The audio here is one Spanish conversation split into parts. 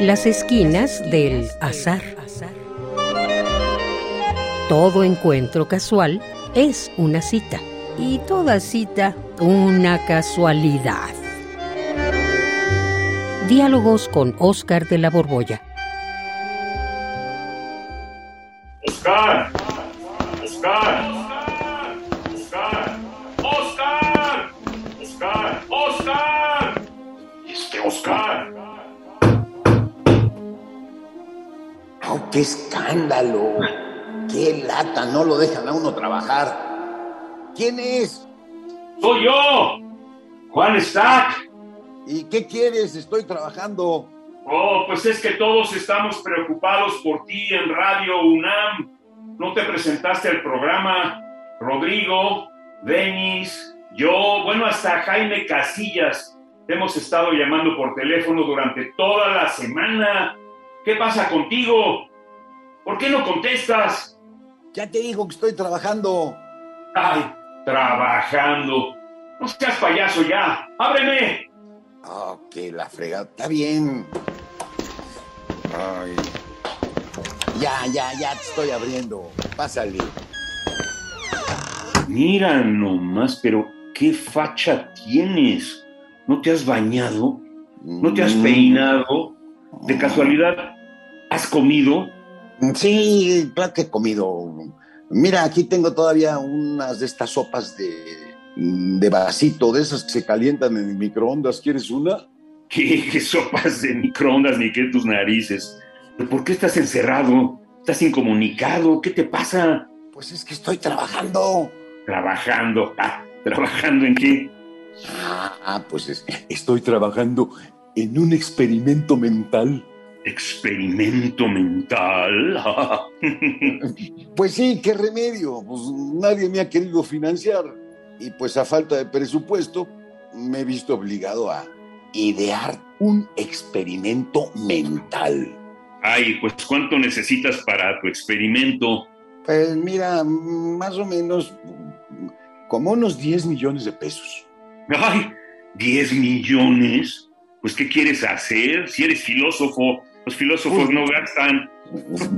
Las esquinas del azar. Todo encuentro casual es una cita y toda cita una casualidad. Diálogos con Oscar de la Borbolla. Oscar. Oscar. Oscar. Oscar. Oscar. Oscar. Este Oscar. ¡Oh, qué escándalo! ¡Qué lata! No lo dejan a uno trabajar. ¿Quién es? Soy yo. Juan Stack. ¿Y qué quieres? Estoy trabajando. Oh, pues es que todos estamos preocupados por ti en Radio UNAM. No te presentaste al programa. Rodrigo, Denis, yo, bueno, hasta Jaime Casillas. Te hemos estado llamando por teléfono durante toda la semana. ¿Qué pasa contigo? ¿Por qué no contestas? Ya te digo que estoy trabajando. Ay, trabajando. No seas payaso ya. ¡Ábreme! Ok, la fregada. Está bien. Ay. Ya, ya, ya te estoy abriendo. Pásale. Mira nomás, pero qué facha tienes. ¿No te has bañado? ¿No te has Mm, peinado? ¿De casualidad has comido? Sí, claro que he comido. Mira, aquí tengo todavía unas de estas sopas de, de vasito, de esas que se calientan en el microondas. ¿Quieres una? ¿Qué, qué sopas de microondas ni qué tus narices? ¿Pero ¿Por qué estás encerrado? ¿Estás incomunicado? ¿Qué te pasa? Pues es que estoy trabajando. Trabajando. Ah, ¿Trabajando en qué? Ah, pues es- estoy trabajando en un experimento mental. Experimento mental. Pues sí, qué remedio. Pues nadie me ha querido financiar. Y pues a falta de presupuesto, me he visto obligado a idear un experimento mental. Ay, pues ¿cuánto necesitas para tu experimento? Pues mira, más o menos como unos 10 millones de pesos. Ay, 10 millones. Pues ¿qué quieres hacer? Si eres filósofo, los filósofos no gastan.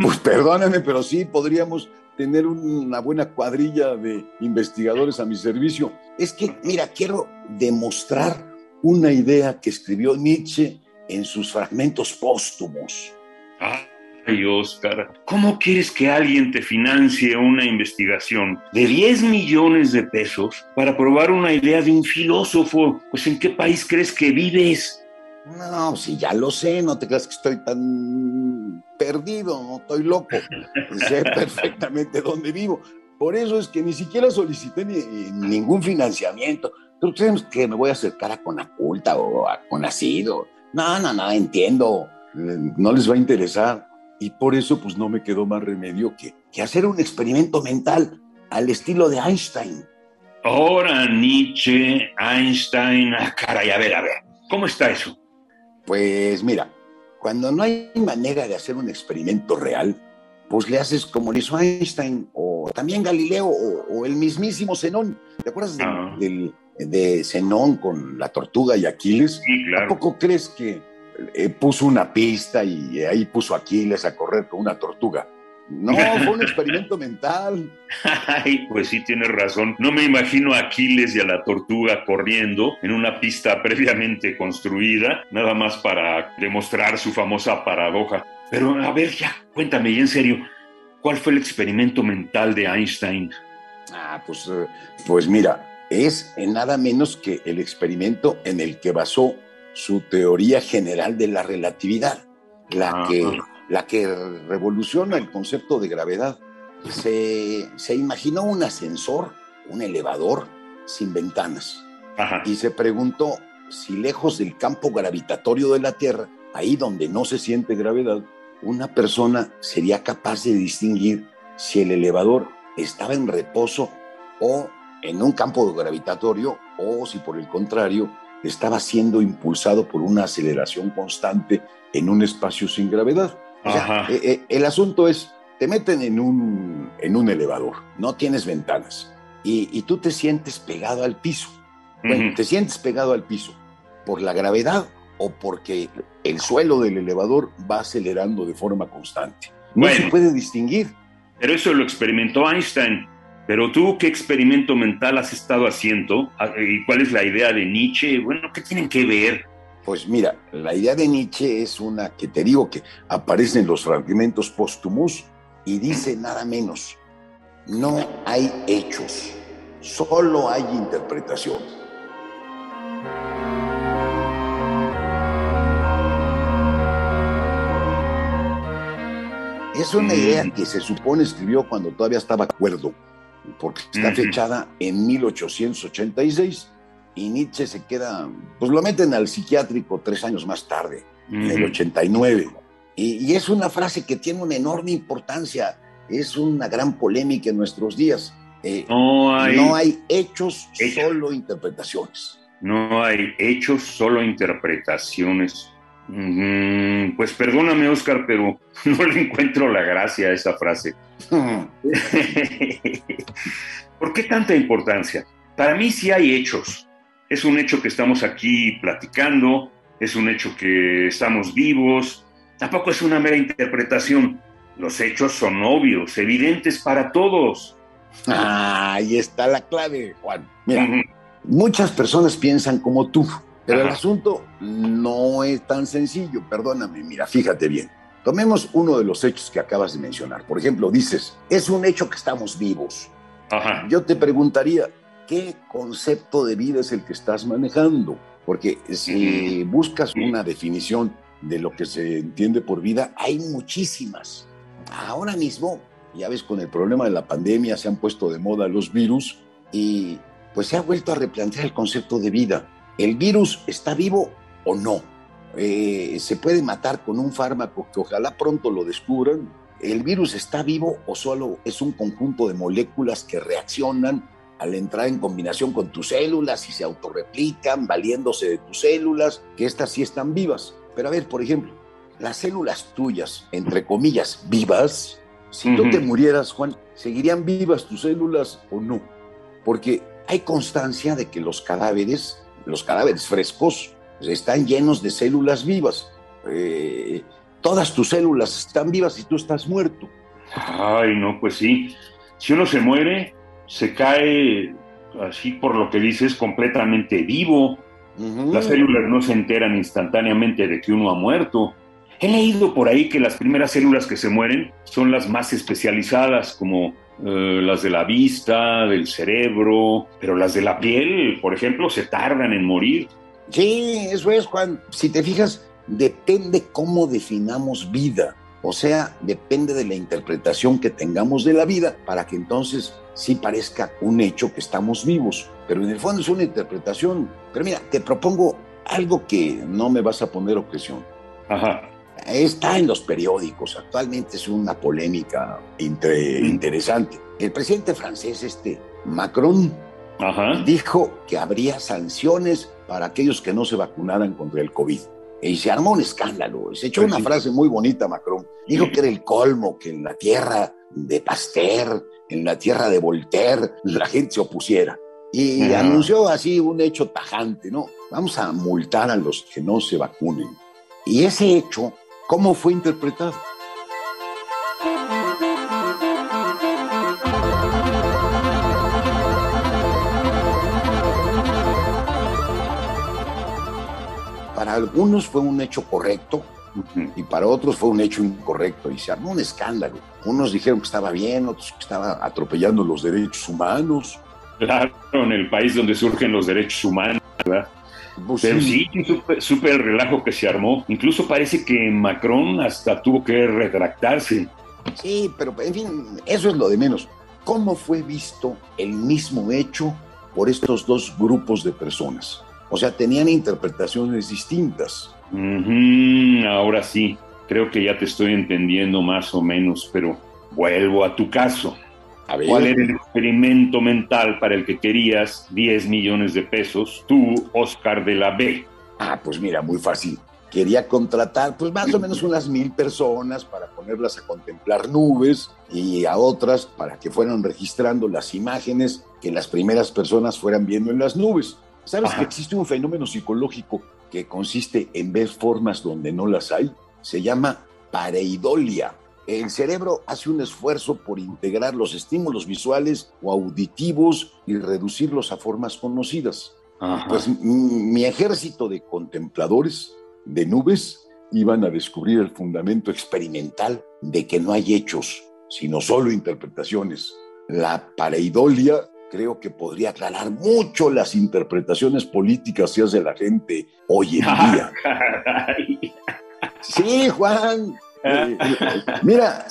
Pues perdóname, pero sí podríamos tener una buena cuadrilla de investigadores a mi servicio. Es que, mira, quiero demostrar una idea que escribió Nietzsche en sus fragmentos póstumos. Ay, Oscar, ¿cómo quieres que alguien te financie una investigación de 10 millones de pesos para probar una idea de un filósofo? Pues ¿en qué país crees que vives? No, si ya lo sé, no te creas que estoy tan perdido, no estoy loco. sé perfectamente dónde vivo. Por eso es que ni siquiera solicité ni- ningún financiamiento. ¿Tú crees que me voy a acercar a Conaculta o a Conacido? No, no, no, entiendo. No les va a interesar. Y por eso, pues no me quedó más remedio que, que hacer un experimento mental al estilo de Einstein. Ahora Nietzsche, Einstein, ah, caray, a ver, a ver, ¿cómo está eso? Pues mira, cuando no hay manera de hacer un experimento real, pues le haces como le hizo Einstein o también Galileo o, o el mismísimo Zenón. ¿Te acuerdas de, Ah. del- de Zenón con la tortuga y Aquiles? Sí, ¿A claro. poco crees que eh, puso una pista y ahí puso a Aquiles a correr con una tortuga? No, fue un experimento mental. Ay, pues sí, tienes razón. No me imagino a Aquiles y a la tortuga corriendo en una pista previamente construida, nada más para demostrar su famosa paradoja. Pero a ver, ya, cuéntame, y en serio, ¿cuál fue el experimento mental de Einstein? Ah, pues, eh, pues mira, es en nada menos que el experimento en el que basó su teoría general de la relatividad, la, Ah. que, la que revoluciona el concepto de gravedad. Se, se imaginó un ascensor, un elevador sin ventanas, Ajá. y se preguntó si lejos del campo gravitatorio de la Tierra, ahí donde no se siente gravedad, una persona sería capaz de distinguir si el elevador estaba en reposo o en un campo gravitatorio o si por el contrario estaba siendo impulsado por una aceleración constante en un espacio sin gravedad. O sea, Ajá. eh, eh, el asunto es, te meten en un, en un elevador, no tienes ventanas y, y tú te sientes pegado al piso. Bueno, te sientes pegado al piso por la gravedad o porque el suelo del elevador va acelerando de forma constante. No se puede distinguir. Pero eso lo experimentó Einstein. Pero tú, ¿qué experimento mental has estado haciendo? Ah, ¿Y cuál es la idea de Nietzsche? Bueno, ¿qué tienen que ver? Pues mira, la idea de Nietzsche es una que te digo que aparece en los fragmentos póstumos y dice nada menos, no hay hechos, solo hay interpretación. Es una idea que se supone escribió cuando todavía estaba acuerdo, porque está fechada en 1886 y Nietzsche se queda, pues lo meten al psiquiátrico tres años más tarde, en el 89. Y, es una frase que tiene una enorme importancia, es una gran polémica en nuestros días. Eh, no, hay, hechos, solo interpretaciones. No hay hechos, solo interpretaciones. Pues perdóname, Oscar, pero no le encuentro la gracia a esa frase. ¿Por qué tanta importancia? Para mí sí hay hechos. Es un hecho que estamos aquí platicando, es un hecho que estamos vivos. Tampoco es una mera interpretación. Los hechos son obvios, evidentes para todos. Ah, ahí está la clave, Juan. Mira, muchas personas piensan como tú pero el asunto no es tan sencillo, perdóname, mira, fíjate bien. Tomemos uno de los hechos que acabas de mencionar. Por ejemplo, dices, es un hecho que estamos vivos. Ajá. Yo te preguntaría, ¿qué concepto de vida es el que estás manejando? Porque si buscas una definición de lo que se entiende por vida, hay muchísimas. Ahora mismo, ya ves, con el problema de la pandemia se han puesto de moda los virus y pues se ha vuelto a replantear el concepto de vida. ¿El virus está vivo o no? Eh, ¿Se puede matar con un fármaco que ojalá pronto lo descubran? ¿El virus está vivo o solo es un conjunto de moléculas que reaccionan al entrar en combinación con tus células y se autorreplican, valiéndose de tus células, que estas sí están vivas? Pero a ver, por ejemplo, las células tuyas, entre comillas, vivas, si tú te murieras, Juan, ¿seguirían vivas tus células o no? Porque hay constancia de que los cadáveres los cadáveres frescos están llenos de células vivas. Eh, todas tus células están vivas y tú estás muerto. Ay, no, pues sí. Si uno se muere, se cae así por lo que dices, completamente vivo. Las células no se enteran instantáneamente de que uno ha muerto. He leído por ahí que las primeras células que se mueren son las más especializadas, como eh, las de la vista, del cerebro, pero las de la piel, por ejemplo, se tardan en morir. Sí, eso es, Juan. Si te fijas, depende cómo definamos vida. O sea, depende de la interpretación que tengamos de la vida para que entonces sí parezca un hecho que estamos vivos. Pero en el fondo es una interpretación. Pero mira, te propongo algo que no me vas a poner objeción. Ajá está en los periódicos, actualmente es una polémica interesante. El presidente francés, este Macron, dijo que habría sanciones para aquellos que no se vacunaran contra el COVID. Y se armó un escándalo. Se echó pues una frase muy bonita, Macron. Dijo que era el colmo que en la tierra de Pasteur, en la tierra de Voltaire, la gente se opusiera. Y anunció así un hecho tajante, ¿no? Vamos a multar a los que no se vacunen. Y ese hecho ¿Cómo fue interpretado? Para algunos fue un hecho correcto y para otros fue un hecho incorrecto y se armó un escándalo. Unos dijeron que estaba bien, otros que estaba atropellando los derechos humanos. Claro, en el país donde surgen los derechos humanos, ¿verdad? Pues Pero sí, supe, el relajo que se armó. Incluso parece que Macron hasta tuvo que retractarse. Sí, pero en fin, eso es lo de menos. ¿Cómo fue visto el mismo hecho por estos dos grupos de personas? O sea, tenían interpretaciones distintas. ahora sí, creo que ya te estoy entendiendo más o menos, pero vuelvo a tu caso. ¿Cuál era el experimento mental para el que querías 10 millones de pesos, tú, Oscar de la B? Ah, pues mira, muy fácil. Quería contratar pues más o menos unas mil personas para ponerlas a contemplar nubes y a otras para que fueran registrando las imágenes que las primeras personas fueran viendo en las nubes. ¿Sabes que existe un fenómeno psicológico que consiste en ver formas donde no las hay, se llama pareidolia. El cerebro hace un esfuerzo por integrar los estímulos visuales o auditivos y reducirlos a formas conocidas. Pues mi ejército de contempladores de nubes iban a descubrir el fundamento experimental de que no hay hechos, sino solo interpretaciones. La pareidolia creo que podría aclarar mucho las interpretaciones políticas que hace la gente hoy en día. Sí, Juan. Eh, eh, mira,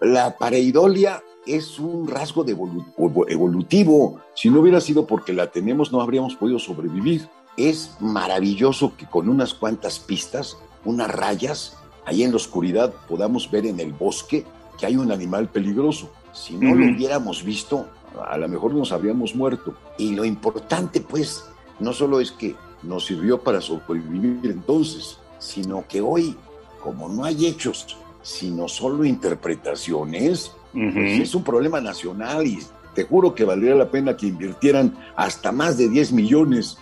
la, pareidolia es un rasgo de evolutivo. Si no hubiera sido porque la tenemos, no habríamos podido sobrevivir. Es maravilloso que con unas cuantas pistas, unas rayas, ahí en la oscuridad podamos ver en el bosque que hay un animal peligroso. Si no lo hubiéramos visto, a lo mejor nos habríamos muerto. Y lo importante, pues, no solo es que nos sirvió para sobrevivir entonces, sino que hoy, como no hay hechos, sino solo interpretaciones, pues es un problema nacional y te juro que valdría la pena que invirtieran hasta más de 10 millones.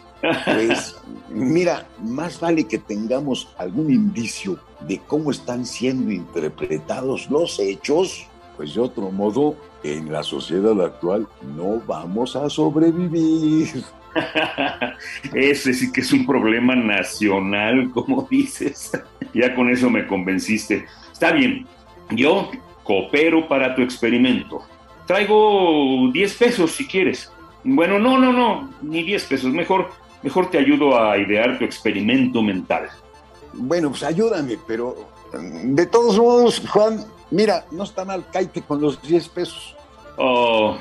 Pues mira, más vale que tengamos algún indicio de cómo están siendo interpretados los hechos, pues de otro modo, en la sociedad actual no vamos a sobrevivir. Ese sí que es un problema nacional, como dices. ya con eso me convenciste. Está bien, yo coopero para tu experimento. Traigo 10 pesos si quieres. Bueno, no, no, no, ni 10 pesos. Mejor, mejor te ayudo a idear tu experimento mental. Bueno, pues ayúdame, pero de todos modos, Juan, mira, no está mal, caite con los 10 pesos. Oh,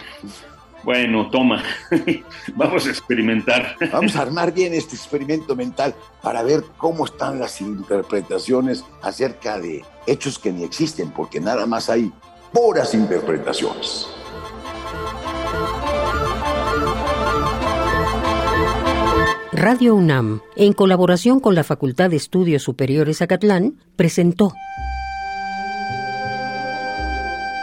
bueno, toma, vamos a experimentar. Vamos a armar bien este experimento mental para ver cómo están las interpretaciones acerca de hechos que ni existen, porque nada más hay puras interpretaciones. Radio UNAM, en colaboración con la Facultad de Estudios Superiores Acatlán, presentó